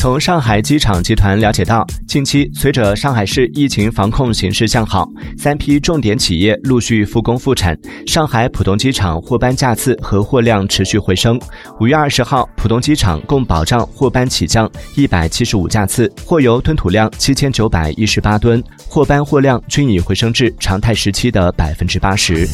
从上海机场集团了解到近期随着上海市疫情防控形势向好三批重点企业陆续复工复产上海浦东机场货班架次和货量持续回升。五月二十号浦东机场共保障货班起降一百七十五架次货油吞吐量七千九百一十八吨货班货量均已回升至常态时期的百分之八十。